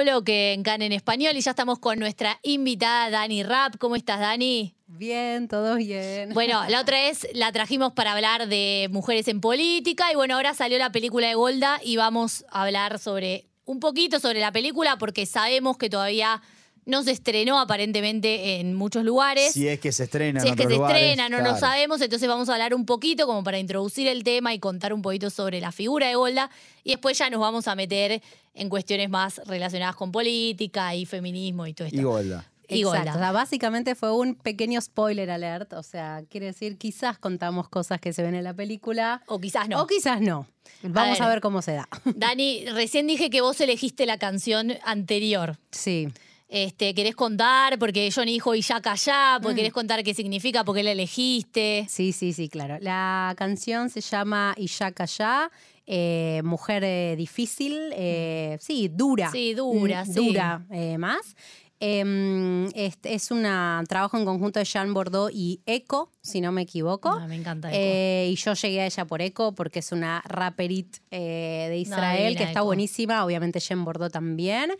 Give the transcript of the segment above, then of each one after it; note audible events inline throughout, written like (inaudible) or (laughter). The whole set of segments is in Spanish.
bloque en CAN en español y ya estamos con nuestra invitada Dani Rap. ¿Cómo estás, Dani? Bien, todo bien. Bueno, la (laughs) otra vez la trajimos para hablar de mujeres en política y bueno, ahora salió la película de Golda y vamos a hablar sobre un poquito sobre la película porque sabemos que todavía no se estrenó aparentemente en muchos lugares. Si es que se estrena. Si en es que se lugares, estrena, no lo claro. sabemos, entonces vamos a hablar un poquito como para introducir el tema y contar un poquito sobre la figura de Golda y después ya nos vamos a meter en cuestiones más relacionadas con política y feminismo y todo esto. Y Golda. Y Exacto. Golda. O sea, básicamente fue un pequeño spoiler alert. O sea, quiere decir, quizás contamos cosas que se ven en la película. O quizás no. O quizás no. Vamos ver. a ver, cómo se da. Dani, recién dije que vos elegiste la canción anterior. Sí. Este, ¿Querés contar? Porque Johnny dijo y ya callá, Mm. porque querés contar qué significa, por qué la elegiste. Sí, sí, sí, claro. La canción se llama Ishaka Ya, eh, mujer eh, difícil, eh, sí, dura. Sí, dura, Mm, sí. Dura más. Em, este es un trabajo en conjunto de Jean Bordeaux y Echo, si no me equivoco. Ah, me encanta. Eco. Y yo llegué a ella por Echo porque es una rapperit eh, de Israel que está Echo. buenísima, obviamente Jean Bordeaux también.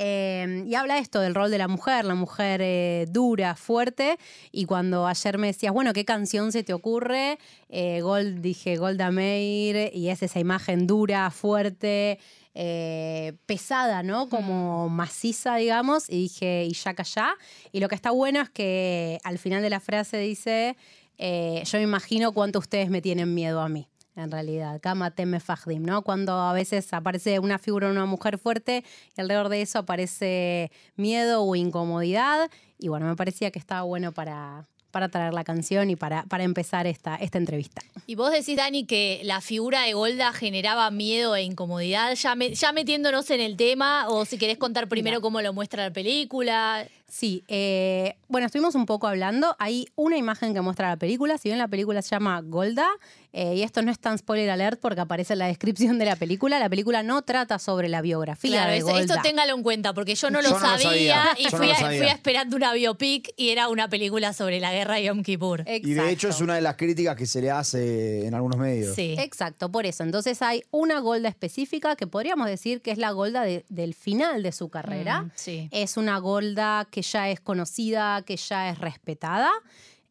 Eh, y habla esto del rol de la mujer, la mujer eh, dura, fuerte. Y cuando ayer me decías, bueno, ¿qué canción se te ocurre? Eh, Gold, dije Golda Meir, y es esa imagen dura, fuerte, eh, pesada, ¿no? Como maciza, digamos. Y dije, y ya ya. Y lo que está bueno es que al final de la frase dice, yo me imagino cuánto ustedes me tienen miedo a mí. En realidad, Kama Teme Fahdim, ¿no? Cuando a veces aparece una figura de una mujer fuerte y alrededor de eso aparece miedo o incomodidad. Y bueno, me parecía que estaba bueno para, para traer la canción y para, para empezar esta, esta entrevista. Y vos decís, Dani, que la figura de Golda generaba miedo e incomodidad, ya, me- ya metiéndonos en el tema, o si querés contar primero cómo lo muestra la película. Sí, eh, bueno, estuvimos un poco hablando. Hay una imagen que muestra la película. Si bien la película se llama Golda, eh, y esto no es tan spoiler alert porque aparece en la (laughs) descripción de la película, la película no trata sobre la biografía Claro, de Golda. esto téngalo en cuenta, porque yo no lo Yo no lo sabía, y no fui, lo a- sabía. fui esperando una biopic y era una película sobre la guerra de Yom Kippur. Y de hecho es una de las críticas que se le hace en algunos medios. Sí. Exacto, por eso. Entonces hay una Golda específica que podríamos decir que es la Golda de- del final de su carrera. Mm, sí. Es una Golda que ya es conocida, que ya es respetada.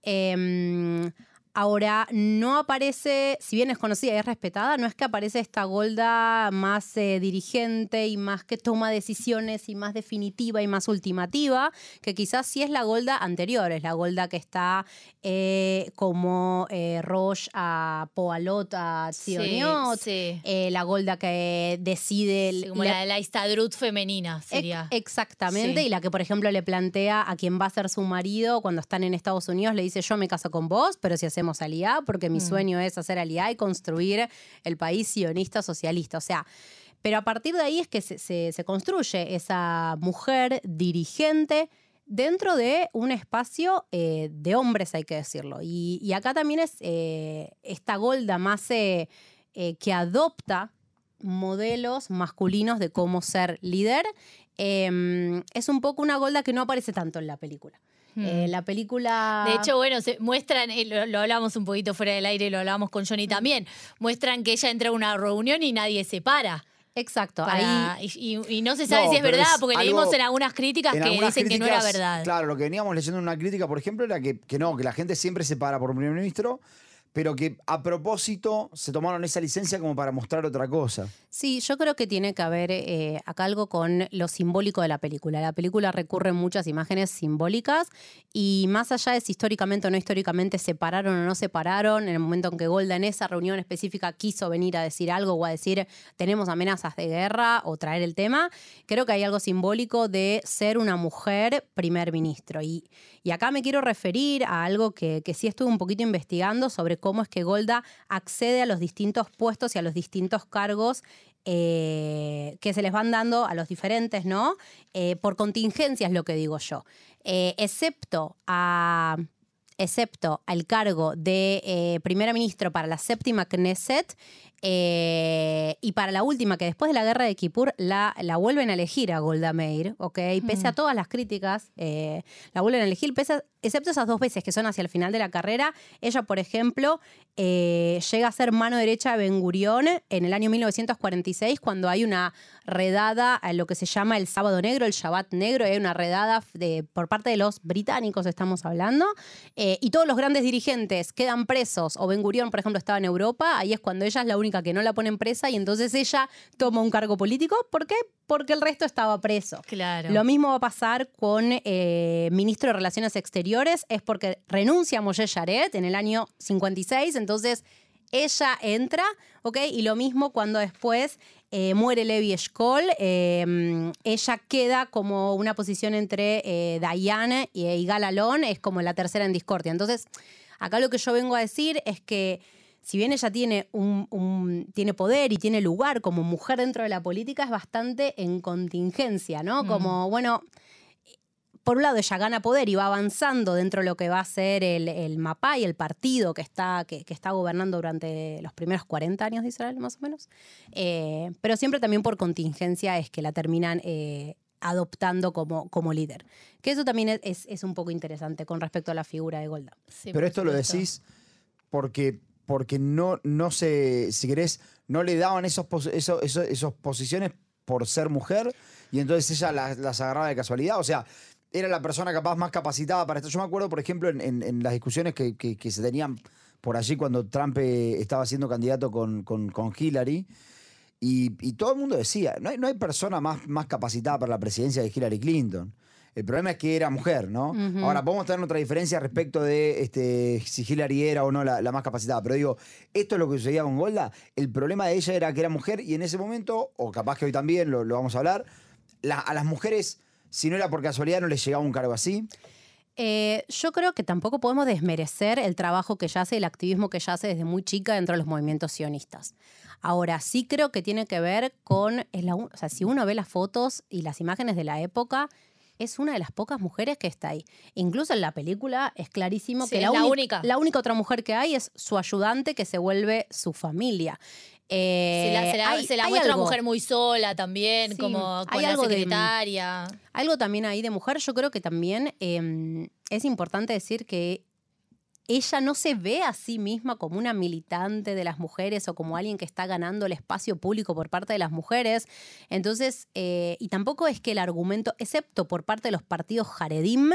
Em, ahora, no aparece, si bien es conocida y es respetada, no es que aparece esta Golda más eh, dirigente y más que toma decisiones y más definitiva y más ultimativa, que quizás sí es la Golda anterior, es la Golda que está eh, como eh, Roche a Poalot, a Zioniot, sí. eh, la Golda que decide... Sí, como le- la, la Istadrut femenina Ex- sería. Exactamente, y la que por ejemplo le plantea a quien va a ser su marido cuando están en Estados Unidos, le dice yo me caso con vos, pero si hacemos aliá, porque mi Mm. sueño es hacer aliá y construir el país sionista socialista. O sea, pero a partir de ahí es que se, se- se construye esa mujer dirigente dentro de un espacio eh, de hombres, hay que decirlo. Y, y acá también es eh, esta Golda más eh, que adopta modelos masculinos de cómo ser líder. Eh, es un poco una Golda que no aparece tanto en la película. Hmm. Eh, la película... De hecho, bueno, se muestran, eh, lo, lo hablamos un poquito fuera del aire, lo hablamos con Johnny también, muestran que ella entra a una reunión y nadie se para. Exacto, para- ahí... y, no se sabe No, si es verdad, es porque algo- leímos en algunas críticas En que algunas dicen que no era verdad. Claro, lo que veníamos leyendo en una crítica, por ejemplo, era que, que no, que la gente siempre se para por un primer ministro, pero que a propósito se tomaron esa licencia como para mostrar otra cosa. Sí, yo creo que tiene que haber eh, acá algo con lo simbólico de la película. La película recurre muchas imágenes simbólicas y más allá de si históricamente o no históricamente se pararon o no se pararon, en el momento en que Golda en esa reunión específica quiso venir a decir algo o a decir tenemos amenazas de guerra o traer el tema, creo que hay algo simbólico de ser una mujer primer ministro. Y, y acá me quiero referir a algo que, que sí estuve un poquito investigando sobre cómo es que Golda accede a los distintos puestos y a los distintos cargos eh, que se les van dando a los diferentes, ¿no? Eh, por contingencia es lo que digo yo. Eh, excepto a excepto al cargo de primera ministro para la séptima Knesset, Eh, y para la última, que después de la guerra de Kippur la, la vuelven a elegir a Golda Meir, ¿ok? Pese a todas las críticas, eh, la vuelven a elegir, pese excepto esas dos veces que son hacia el final de la carrera. Ella, por ejemplo, eh, llega a ser mano derecha de Ben Gurión en el año 1946, cuando hay una redada a lo que se llama el Sábado Negro, el Shabbat Negro, hay una redada de, por parte de los británicos, estamos hablando, y todos los grandes dirigentes quedan presos, o Ben Gurión, por ejemplo, estaba en Europa, ahí es cuando ella es la única que no la pone presa y entonces ella toma un cargo político. ¿Por qué? Porque el resto estaba preso. Claro. Lo mismo va a pasar con eh, ministro de Relaciones Exteriores, es porque renuncia a Moshe Yaret en el año 56, entonces ella entra, ¿ok? Y lo mismo cuando después eh, muere Levi Eshkol, eh, ella queda como una posición entre eh, Diane y, y Galalón, es como la tercera en discordia. Entonces, acá lo que yo vengo a decir es que si bien ella tiene, un, tiene poder y tiene lugar como mujer dentro de la política, es bastante en contingencia, ¿no? Mm. Como, bueno, por un lado ella gana poder y va avanzando dentro de lo que va a ser el, el MAPA y el partido que está, que, que está gobernando durante los primeros 40 años de Israel, más o menos. Eh, pero siempre también por contingencia es que la terminan eh, adoptando como, como líder. Que eso también es, es, es un poco interesante con respecto a la figura de Golda. Sí, Pero esto lo decís porque, porque no, no se, si querés, no le daban esos, pos- eso- eso- esos posiciones por ser mujer y entonces ella las, las agarraba de casualidad. O sea, era la persona capaz más capacitada para esto. Yo me acuerdo, por ejemplo, en, las discusiones que, que- se tenían por allí cuando Trump eh, estaba siendo candidato con, con- con Hillary. Y, y todo el mundo decía, no hay, no hay persona más, más capacitada para la presidencia de Hillary Clinton. El problema es que era mujer, ¿no? Ujú. Ahora, podemos tener otra diferencia respecto de este, si Hillary era o no la, la más capacitada. Pero digo, esto es lo que sucedía con Golda. El problema de ella era que era mujer y en ese momento, o capaz que hoy también lo, lo vamos a hablar, la- a las mujeres, si no era por casualidad, no les llegaba un cargo así. Eh, yo creo que tampoco podemos desmerecer el trabajo que ella hace, el activismo que ella hace desde muy chica dentro de los movimientos sionistas. Ahora, sí creo que tiene que ver con, o sea, si uno ve las fotos y las imágenes de la época, es una de las pocas mujeres que está ahí. Incluso en la película es clarísimo Sí, que la, única. la única otra mujer que hay es su ayudante que se vuelve su familia. Eh, Se la, se la- hay- se la hay muestra una mujer muy sola también, Sí, como hay con la algo de- secretaria. Algo también ahí de mujer, yo creo que también eh, es importante decir que ella no se ve a sí misma como una militante de las mujeres o como alguien que está ganando el espacio público por parte de las mujeres. Entonces, eh, y tampoco es que el argumento, excepto por parte de los partidos Jaredim,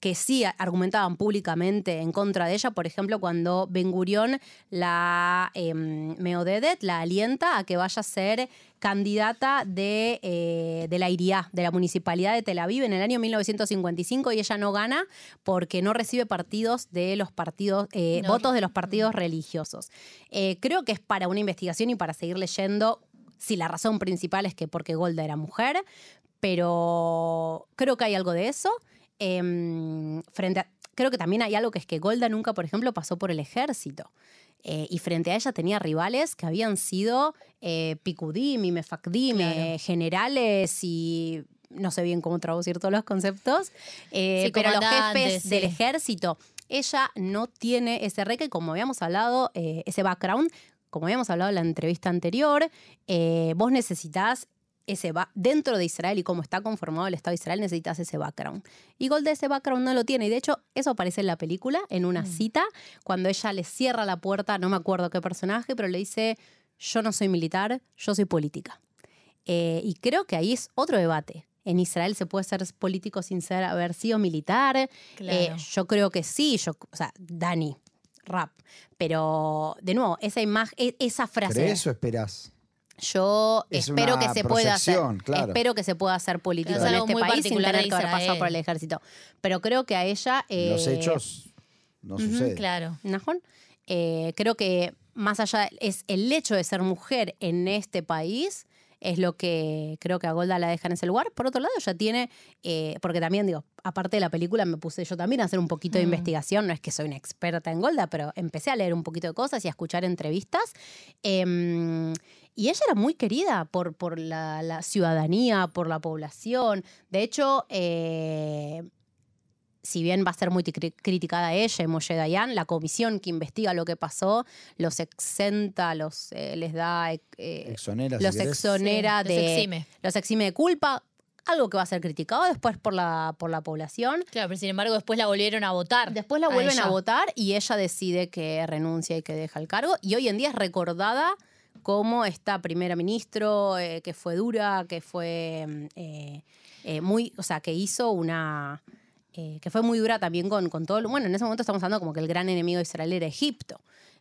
que sí argumentaban públicamente en contra de ella, por ejemplo, cuando Ben Gurión la eh, Meodedet la alienta a que vaya a ser candidata de, eh, de la IRIA, de la Municipalidad de Tel Aviv, en el año 1955 y ella no gana porque no recibe partidos de los partidos, eh, No. votos de los partidos religiosos. Eh, creo que es para una investigación y para seguir leyendo si la razón principal es que porque Golda era mujer, pero creo que hay algo de eso. Em, frente a- creo que también hay algo que es que Golda nunca, por ejemplo, pasó por el ejército. Eh, y frente a ella tenía rivales que habían sido eh, Picudim y Mefakdim, Claro. eh, generales y no sé bien cómo traducir todos los conceptos, eh, Sí, pero los jefes sí. del ejército. Ella no tiene ese reque, como habíamos hablado, eh, ese background, como habíamos hablado en la entrevista anterior, vos necesitas ese ba- dentro de Israel y cómo está conformado el Estado de Israel, necesitas ese background. Y Golda ese background no lo tiene. Y de hecho, eso aparece en la película, en una cita, cuando ella le cierra la puerta, no me acuerdo qué personaje, pero le dice, yo no soy militar, yo soy política. Eh, y creo que ahí es otro debate. En Israel se puede ser político sin ser, haber sido militar. Claro. Eh, yo creo que sí, yo, o sea, Dani, rap. Pero, de nuevo, esa imagen, esa frase. ¿Crees o esperás? Yo Es espero que se pueda hacer. claro. Espero que se pueda hacer político Claro, en este muy país sin particular tener que haber pasado por el ejército. Pero creo que a ella. eh, Los hechos no suceden. Claro. Najón, eh, creo que más allá es el hecho de ser mujer en este país es lo que creo que a Golda la deja en ese lugar. Por otro lado, ella tiene, eh, porque también digo, aparte de la película me puse yo también a hacer un poquito de Mm. investigación, no es que soy una experta en Golda, pero empecé a leer un poquito de cosas y a escuchar entrevistas. Em, y ella era muy querida por, por la, la ciudadanía, por la población. De hecho, eh, si bien va a ser muy cri- criticada ella y Moshe Dayan, la comisión que investiga lo que pasó los exenta, los eh, les da eh, Exonera, si los exonera Sí, los de exime. los exime de culpa, algo que va a ser criticado después por la por la población. Claro, pero sin embargo después la volvieron a votar. Después la vuelven a votar y ella decide que renuncia y que deja el cargo. Y hoy en día es recordada como esta primera ministro eh, que fue dura, que fue mm, eh, eh, muy, o sea, que hizo una... eh, que fue muy dura también con, con todo. lo- Bueno, en ese momento estamos hablando como que el gran enemigo de Israel era Egipto.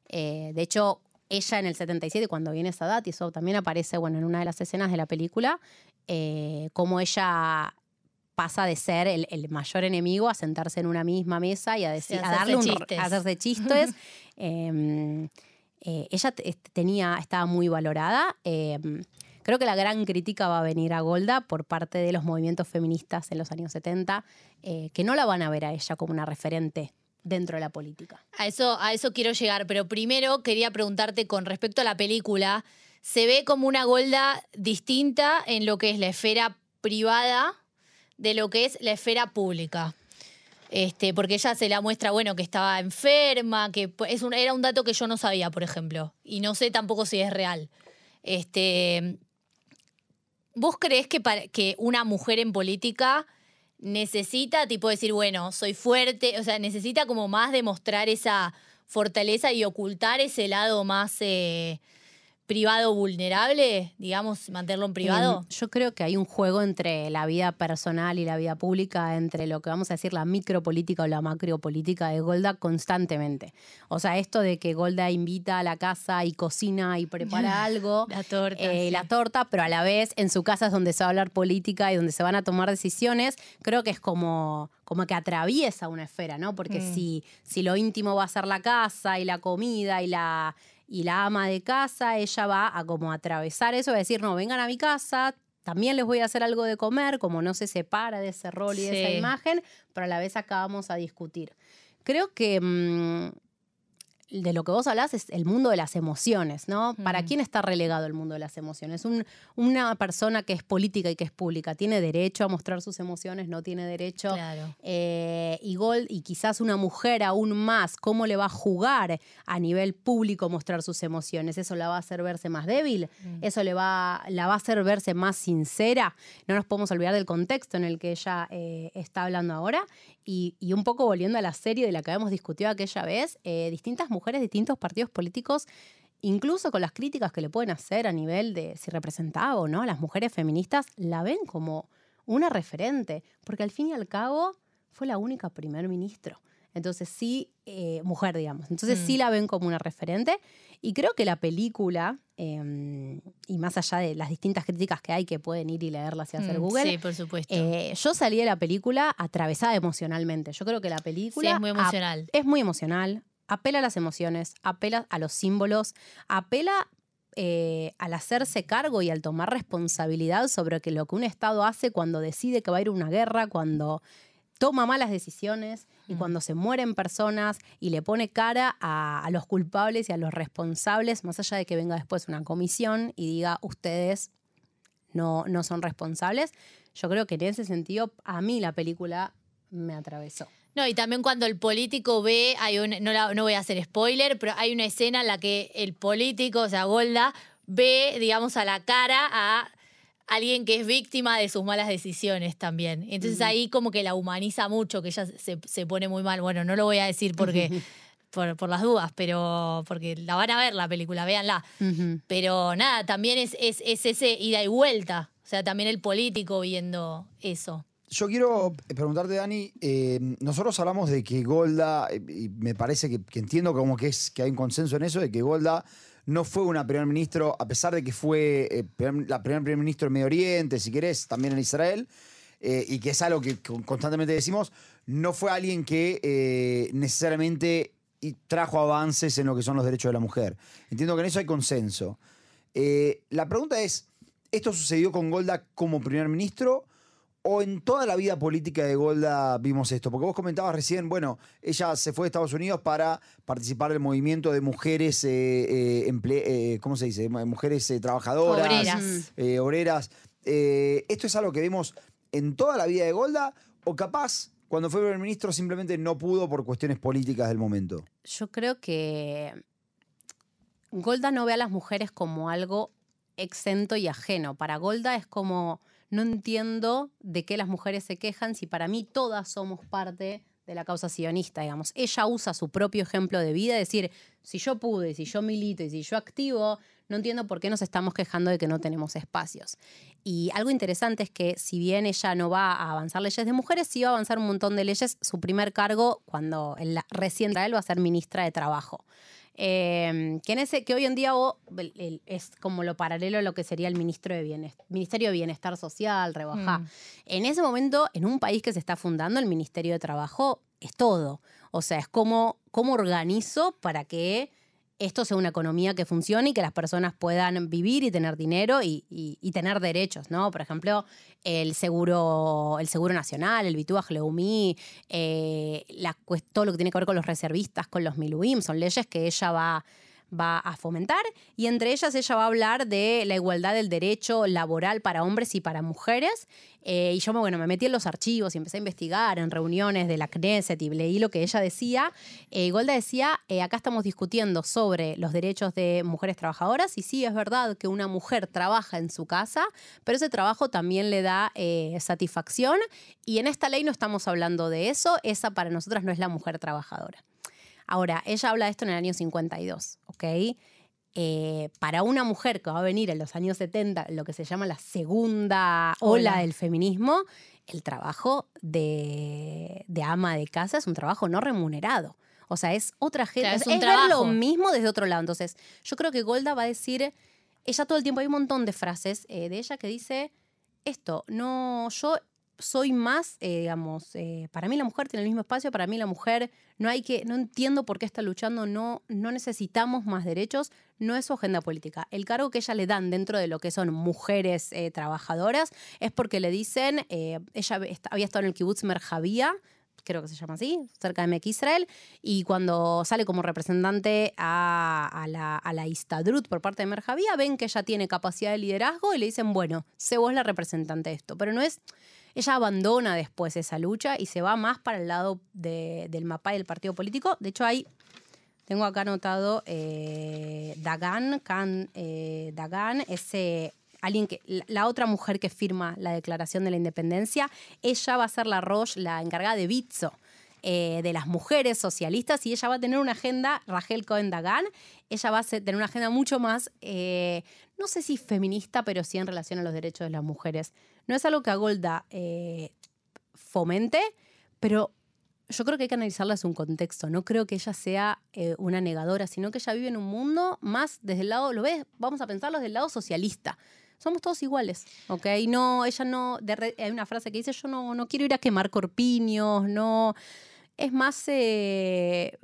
Eh, de hecho, ella en el 77, cuando viene Sadat, y eso también aparece bueno, en una de las escenas de la película, eh, como ella pasa de ser el, el mayor enemigo a sentarse en una misma mesa y a, decir, Sí, a hacerse darle un chistes. a hacerse chistes. (laughs) Eh, eh, ella te- tenía, estaba muy valorada. Creo que la gran crítica va a venir a Golda por parte de los movimientos feministas en los años 70, eh, que no la van a ver a ella como una referente dentro de la política. A eso, a eso quiero llegar, pero primero quería preguntarte con respecto a la película, ¿se ve como una Golda distinta en lo que es la esfera privada de lo que es la esfera pública? Este, porque ella se la muestra, bueno, que estaba enferma, que es un, era un dato que yo no sabía, por ejemplo, y no sé tampoco si es real. Este, ¿Vos crees que, para- que una mujer en política necesita, tipo, decir, bueno, soy fuerte, o sea, necesita como más demostrar esa fortaleza y ocultar ese lado más eh, privado vulnerable, digamos, mantenerlo en privado? Eh, yo creo que hay un juego entre la vida personal y la vida pública, entre lo que vamos a decir la micropolítica o la macropolítica de Golda constantemente. O sea, esto de que Golda invita a la casa y cocina y prepara (laughs) algo. La torta. eh, sí. la torta, pero a la vez en su casa es donde se va a hablar política y donde se van a tomar decisiones, creo que es como, como que atraviesa una esfera, ¿no? Porque Mm. si, si lo íntimo va a ser la casa y la comida y la, y la ama de casa, ella va a como atravesar eso, va a decir, no, vengan a mi casa, también les voy a hacer algo de comer, como no se separa de ese rol y de esa imagen, pero a la vez acá vamos a discutir. Creo que mm, de lo que vos hablás es el mundo de las emociones, ¿no? ¿Para quién está relegado el mundo de las emociones? Un- una persona que es política y que es pública, ¿tiene derecho a mostrar sus emociones? ¿No tiene derecho? Claro. Eh, y, Gold, y quizás una mujer aún más, ¿cómo le va a jugar a nivel público mostrar sus emociones? ¿Eso la va a hacer verse más débil? Mm. ¿Eso le va, la va a hacer verse más sincera? No nos podemos olvidar del contexto en el que ella eh, está hablando ahora. Y, y un poco volviendo a la serie de la que habíamos discutido aquella vez, eh, distintas mujeres, distintos partidos políticos incluso con las críticas que le pueden hacer a nivel de si representaba o no, las mujeres feministas la ven como una referente, porque al fin y al cabo fue la única primer ministro. Entonces sí, eh, mujer, digamos. Entonces Mm. sí la ven como una referente. Y creo que la película, eh, y más allá de las distintas críticas que hay que pueden ir y leerlas y hacer Mm, Google, Sí, por supuesto. eh, yo salí de la película atravesada emocionalmente. Yo creo que la sí, película es muy emocional. es muy emocional, apela a las emociones, apela a los símbolos, apela eh, al hacerse cargo y al tomar responsabilidad sobre que lo que un Estado hace cuando decide que va a ir a una guerra, cuando toma malas decisiones y Mm. cuando se mueren personas y le pone cara a, a los culpables y a los responsables, más allá de que venga después una comisión y diga ustedes no, no son responsables. Yo creo que en ese sentido a mí la película me atravesó. No, y también cuando el político ve, hay un, no, la- no voy a hacer spoiler, pero hay una escena en la que el político, o sea, Golda, ve, digamos, a la cara a alguien que es víctima de sus malas decisiones también. Entonces ahí como que la humaniza mucho, que ella se, se pone muy mal. Bueno, no lo voy a decir porque por, por las dudas, pero porque la van a ver la película, véanla. Pero nada, también es, es, es ese ida y vuelta. O sea, también el político viendo eso. Yo quiero preguntarte, Dani, eh, nosotros hablamos de que Golda, eh, y me parece que, entiendo como que, hay un consenso en eso, de que Golda no fue una primer ministro, a pesar de que fue eh, primer- la primera primer ministro en Medio Oriente, si querés, también en Israel, y que es algo que con- constantemente decimos, no fue alguien que necesariamente trajo avances en lo que son los derechos de la mujer. Entiendo que en eso hay consenso. La pregunta es, ¿esto sucedió con Golda como primer ministro? ¿O en toda la vida política de Golda vimos esto? Porque vos comentabas recién, bueno, ella se fue a Estados Unidos para participar del movimiento de mujeres, eh, eh, emple- eh, ¿cómo se dice? Mujeres trabajadoras, Obreras. obreras. ¿Esto es algo que vemos en toda la vida de Golda? ¿O capaz cuando fue primer ministro simplemente no pudo por cuestiones políticas del momento. Yo creo que Golda no ve a las mujeres como algo exento y ajeno. Para Golda es como, no entiendo de qué las mujeres se quejan si para mí todas somos parte de la causa sionista, digamos. Ella usa su propio ejemplo de vida, es decir, si yo pude, si yo milito y si yo activo, no entiendo por qué nos estamos quejando de que no tenemos espacios. Y algo interesante es que si bien ella no va a avanzar leyes de mujeres, sí va a avanzar un montón de leyes. Su primer cargo, cuando en la, recién él va a ser ministra de Trabajo. Eh, que, en ese, que hoy en día el- el- es como lo paralelo a lo que sería el ministro de Bienestar, Ministerio de Bienestar Social, Rebajá. Mm. En ese momento, en un país que se está fundando, el Ministerio de Trabajo es todo. O sea, es como cómo organizo para que esto sea una economía que funcione y que las personas puedan vivir y tener dinero y, y- tener derechos, ¿no? Por ejemplo, el seguro, el seguro nacional, el Bituaj Leumí, eh, la todo lo que tiene que ver con los reservistas, con los Miluim, son leyes que ella va, va a fomentar y entre ellas ella va a hablar de la igualdad del derecho laboral para hombres y para mujeres. Eh, y yo bueno, me metí en los archivos y empecé a investigar en reuniones de la Knesset y leí lo que ella decía. Eh, Golda decía, eh, acá estamos discutiendo sobre los derechos de mujeres trabajadoras y sí es verdad que una mujer trabaja en su casa, pero ese trabajo también le da eh, satisfacción y en esta ley no estamos hablando de eso, esa para nosotras no es la mujer trabajadora. Ahora, ella habla de esto en el año 52, ¿ok? Eh, para una mujer que va a venir en los años 70, lo que se llama la segunda ola Ola. del feminismo, el trabajo de, de ama de casa es un trabajo no remunerado. O sea, es otra gente. Es es un es ver lo mismo desde otro lado. Entonces, yo creo que Golda va a decir, ella todo el tiempo hay un montón de frases eh, de ella que dice esto, no, yo soy más, eh, digamos, eh, para mí la mujer tiene el mismo espacio, para mí la mujer no hay que, no entiendo por qué está luchando, no, no necesitamos más derechos, no es su agenda política. El cargo que ella le dan dentro de lo que son mujeres eh, trabajadoras es porque le dicen, ella había estado en el kibutz Merjavía, creo que se llama así, cerca de Mek Israel, y cuando sale como representante a, a la, a la Istadrut por parte de Merjavía, ven que ella tiene capacidad de liderazgo y le dicen, bueno, sé vos la representante de esto, pero no es... Ella abandona después esa lucha y se va más para el lado de- del mapa del partido político. De hecho, hay tengo acá anotado eh, Dagan, Khan eh, Dagan, ese alguien que la, otra mujer que firma la Declaración de la Independencia, ella va a ser la Roche, la encargada de Bitso. eh, de las mujeres socialistas y ella va a tener una agenda, Rachel Cohen Dagan, ella va a tener una agenda mucho más, eh, no sé si feminista, pero sí en relación a los derechos de las mujeres. No es algo que a Golda eh, fomente, pero yo creo que hay que analizarla desde un contexto. No creo que ella sea eh, una negadora, sino que ella vive en un mundo más desde el lado, ¿lo ves? Vamos a pensarlo desde el lado socialista. Somos todos iguales, ¿ok? No, ella no, hay una frase que dice, yo no, no quiero ir a quemar corpiños, no... Es más, eh,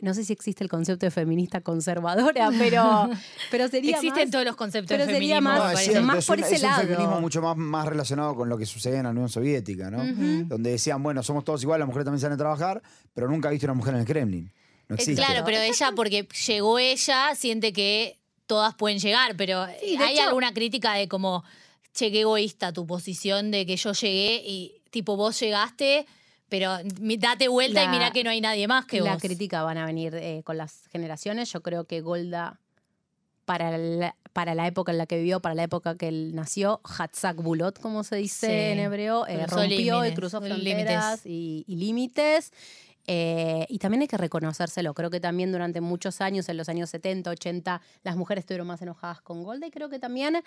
no sé si existe el concepto de feminista conservadora, pero, (laughs) pero sería Existen más- todos los conceptos pero de sería feminismo. más- me No, es parece. cierto, más es por un, ese es un lado. feminismo mucho más, más relacionado con lo que sucedía en la Unión Soviética, ¿no? Donde decían, bueno, somos todos iguales, las mujeres también salen a trabajar, pero nunca he visto una mujer en el Kremlin. No Eh, existe. Claro, pero ella, porque llegó ella, siente que todas pueden llegar, pero Sí, hay hecho- alguna crítica de como, che, qué egoísta tu posición de que yo llegué y tipo vos llegaste, pero date vuelta y La- mira que no hay nadie más que la vos. crítica van a venir eh, con las generaciones. Yo creo que Golda, para la, para la época en la que vivió, para la época que él nació, Hatzak Bulot, como se dice Sí. en hebreo, eh, Cruzó rompió y límites, cruzó límites. fronteras y, y límites. Eh, y también hay que reconocérselo. Creo que también durante muchos años, en los años 70, 80, las mujeres estuvieron más enojadas con Golda. Y creo que también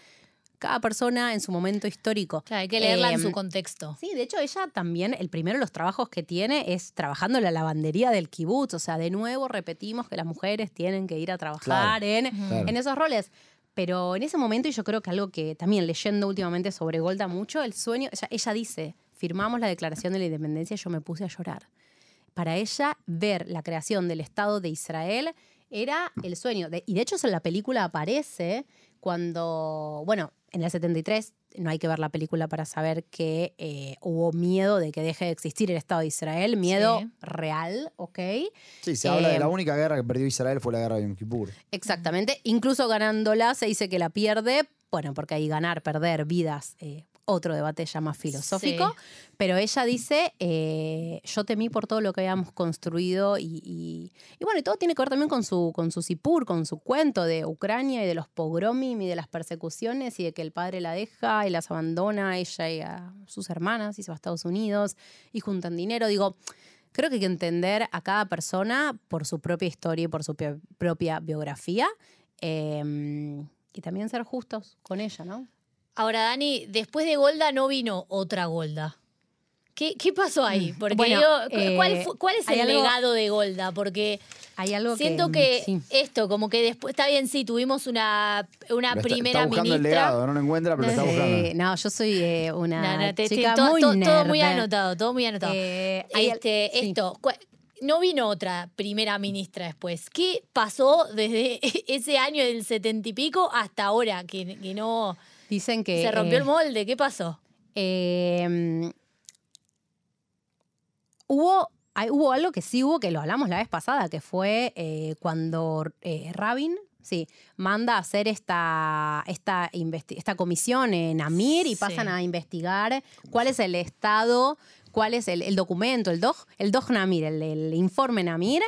cada persona en su momento histórico. Claro, hay que leerla en Em, su contexto. Sí, de hecho ella también, el primero de los trabajos que tiene es trabajando en la lavandería del kibutz. O sea, de nuevo repetimos que las mujeres tienen que ir a trabajar Claro, en, claro. en esos roles. Pero en ese momento, y yo creo que algo que también leyendo últimamente sobre Golda mucho, el sueño, ella, ella dice, firmamos la declaración de la independencia y yo me puse a llorar. Para ella, ver la creación del Estado de Israel era el sueño. De- y de hecho, en la película aparece cuando, bueno, en el 73, no hay que ver la película para saber que eh, hubo miedo de que deje de existir el Estado de Israel, miedo Sí. real, ¿ok? Sí, se habla de la única guerra que perdió Israel fue la guerra de Yom Kippur. Exactamente. Incluso ganándola se dice que la pierde, bueno, porque hay ganar, perder vidas, eh, otro debate ya más filosófico, pero ella dice, eh, yo temí por todo lo que habíamos construido y, y- y bueno, y todo tiene que ver también con su, con su Sipur, con su cuento de Ucrania y de los pogromim y de las persecuciones y de que el padre la deja y las abandona a ella y a sus hermanas y se va a Estados Unidos y juntan dinero. Digo, creo que hay que entender a cada persona por su propia historia y por su propia biografía. eh, y también ser justos con ella, ¿no? Ahora, Dani, después de Golda no vino otra Golda. ¿Qué, qué pasó ahí? Porque Bueno, digo, eh, ¿cuál, es el algo- legado de Golda? Porque Hay algo siento que, que, sí. esto, como que después, está bien, sí, tuvimos una, una primera está buscando el ministra. legado, no lo encuentra, pero lo está Eh, buscando. no, yo soy eh, una No, no, te- te- chica todo, muy todo- todo nerd. muy anotado, todo muy anotado. Eh, este, sí. Esto, no vino otra primera ministra después. ¿Qué pasó desde (laughs) ese año del setenta y pico hasta ahora? Que, que no Dicen que... se rompió eh, el molde. ¿Qué pasó? eh, hubo, hay- hubo algo que sí hubo, que lo hablamos la vez pasada, que fue eh, cuando eh, Rabin... Sí, manda a hacer esta, esta, esta comisión en Amir y Sí. pasan a investigar cuál es el estado, cuál es el, el documento, el DOG, el DOG Namir, el, el informe Namir,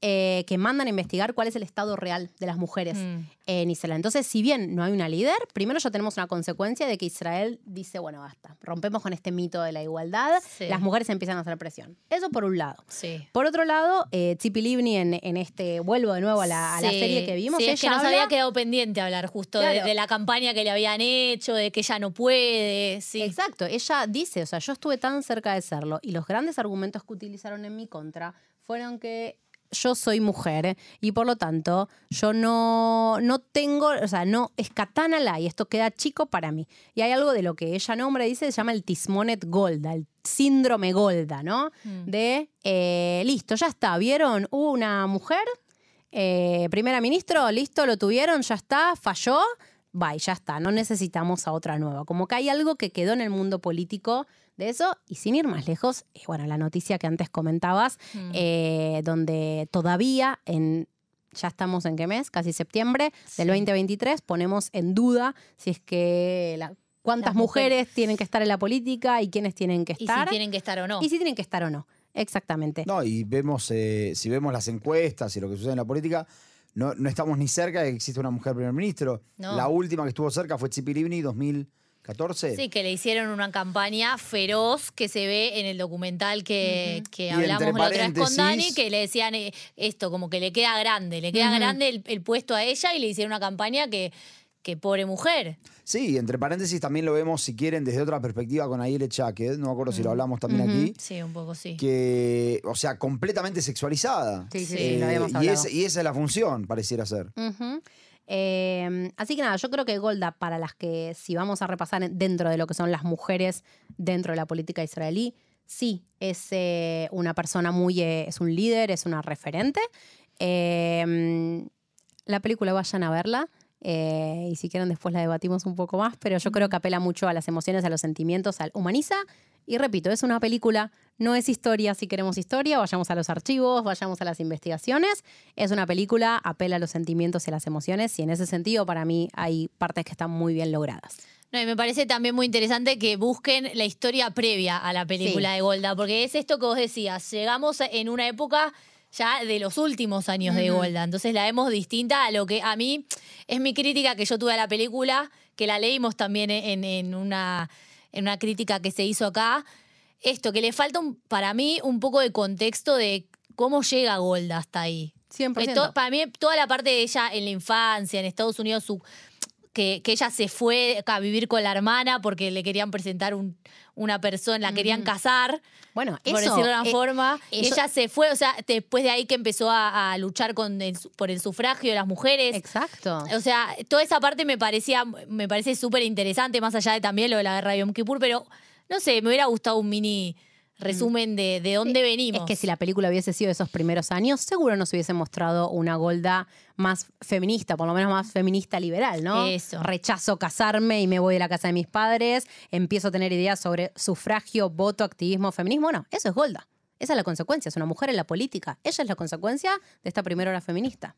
eh, que mandan a investigar cuál es el estado real de las mujeres Mm. en Israel. Entonces, si bien no hay una líder, primero ya tenemos una consecuencia de que Israel dice, bueno, basta, rompemos con este mito de la igualdad, Sí. las mujeres empiezan a hacer presión. Eso por un lado. Sí. Por otro lado, eh, Tzipi Livni en, en este, vuelvo de nuevo a la, a la Sí, serie que vimos, Sí, ella es que nos habla- había quedado pendiente hablar justo de, Claro. de la campaña que le habían hecho, de que ella no puede. Sí. Exacto, ella dice, o sea, yo estuve tan cerca de serlo y los grandes argumentos que utilizaron en mi contra fueron que yo soy mujer y por lo tanto yo no, no tengo, o sea, no, es katana la y esto queda chico para mí. Y hay algo de lo que ella nombra, dice, se llama el Tismonet Golda, el síndrome Golda, ¿no? Mm. De, eh, listo, ya está, ¿vieron? Hubo una mujer, eh, primera ministro, listo, lo tuvieron, ya está, falló, bye, ya está, no necesitamos a otra nueva. Como que hay algo que quedó en el mundo político de eso, y sin ir más lejos, eh, bueno, la noticia que antes comentabas, Mm. eh, donde todavía en... Ya estamos en qué mes, casi septiembre del Sí. 2023, ponemos en duda si es que la- cuántas mujeres. mujeres tienen que estar en la política y quiénes tienen que Y si estar tienen que estar o no. y si tienen que estar o no. Exactamente. No, y vemos, eh, si vemos las encuestas y lo que sucede en la política, no, no estamos ni cerca de que exista una mujer primer ministro. No. La última que estuvo cerca fue Tzipi Livni, 2014. Sí, que le hicieron una campaña feroz que se ve en el documental que, que hablamos la otra vez con Dani, que le decían eh, esto, como que le queda grande, le queda grande el, el puesto a ella y le hicieron una campaña que, que pobre mujer. Sí, entre paréntesis también lo vemos, si quieren, desde otra perspectiva con Aile Chaquet, no me acuerdo si lo hablamos también aquí, Sí, un poco sí. que, o sea, completamente sexualizada. Sí, sí, Sí, sí, lo habíamos y, esa es la función, pareciera ser. Eh, así que nada, yo creo que Golda, para las que si vamos a repasar en- dentro de lo que son las mujeres dentro de la política israelí, sí, es eh, una persona muy, eh, es un líder, es una referente. Eh, la película vayan a verla. Eh, y si quieren después la debatimos un poco más, pero yo creo que apela mucho a las emociones, a los sentimientos, al humaniza. Y repito, es una película, no es historia. Si queremos historia, vayamos a los archivos, vayamos a las investigaciones. Es una película, apela a los sentimientos y a las emociones. Y en ese sentido, para mí, hay partes que están muy bien logradas. No, y me parece también muy interesante que busquen la historia previa a la película Sí. de Golda, porque es esto que vos decías, llegamos en una época ya de los últimos años de. Golda, entonces la vemos distinta a lo que a mí es mi crítica que yo tuve a la película, que la leímos también en, en una, en una crítica que se hizo acá, esto, que le falta un- para mí un poco de contexto de cómo llega Golda hasta ahí. 100%. Que to- para mí, toda la parte de ella en la infancia, en Estados Unidos, su, que, que ella se fue a vivir con la hermana porque le querían presentar un- una persona, la querían casar, bueno, por eso, decirlo de una eh, forma. eso- ella se fue, o sea, después de ahí que empezó a, a luchar con el su- por el sufragio de las mujeres. Exacto. O sea, toda esa parte me parecía, me parece súper interesante, más allá de también lo de la guerra de Yom Kippur, pero no sé, me hubiera gustado un mini resumen de, de dónde venimos. Es que si la película hubiese sido de esos primeros años, seguro nos hubiese mostrado una Golda más feminista, por lo menos más feminista liberal, ¿no? Eso. Rechazo casarme y me voy de la casa de mis padres, empiezo a tener ideas sobre sufragio, voto, activismo, feminismo. No, eso es Golda. Esa es la consecuencia, es una mujer en la política. Ella es la consecuencia de esta primera hora feminista.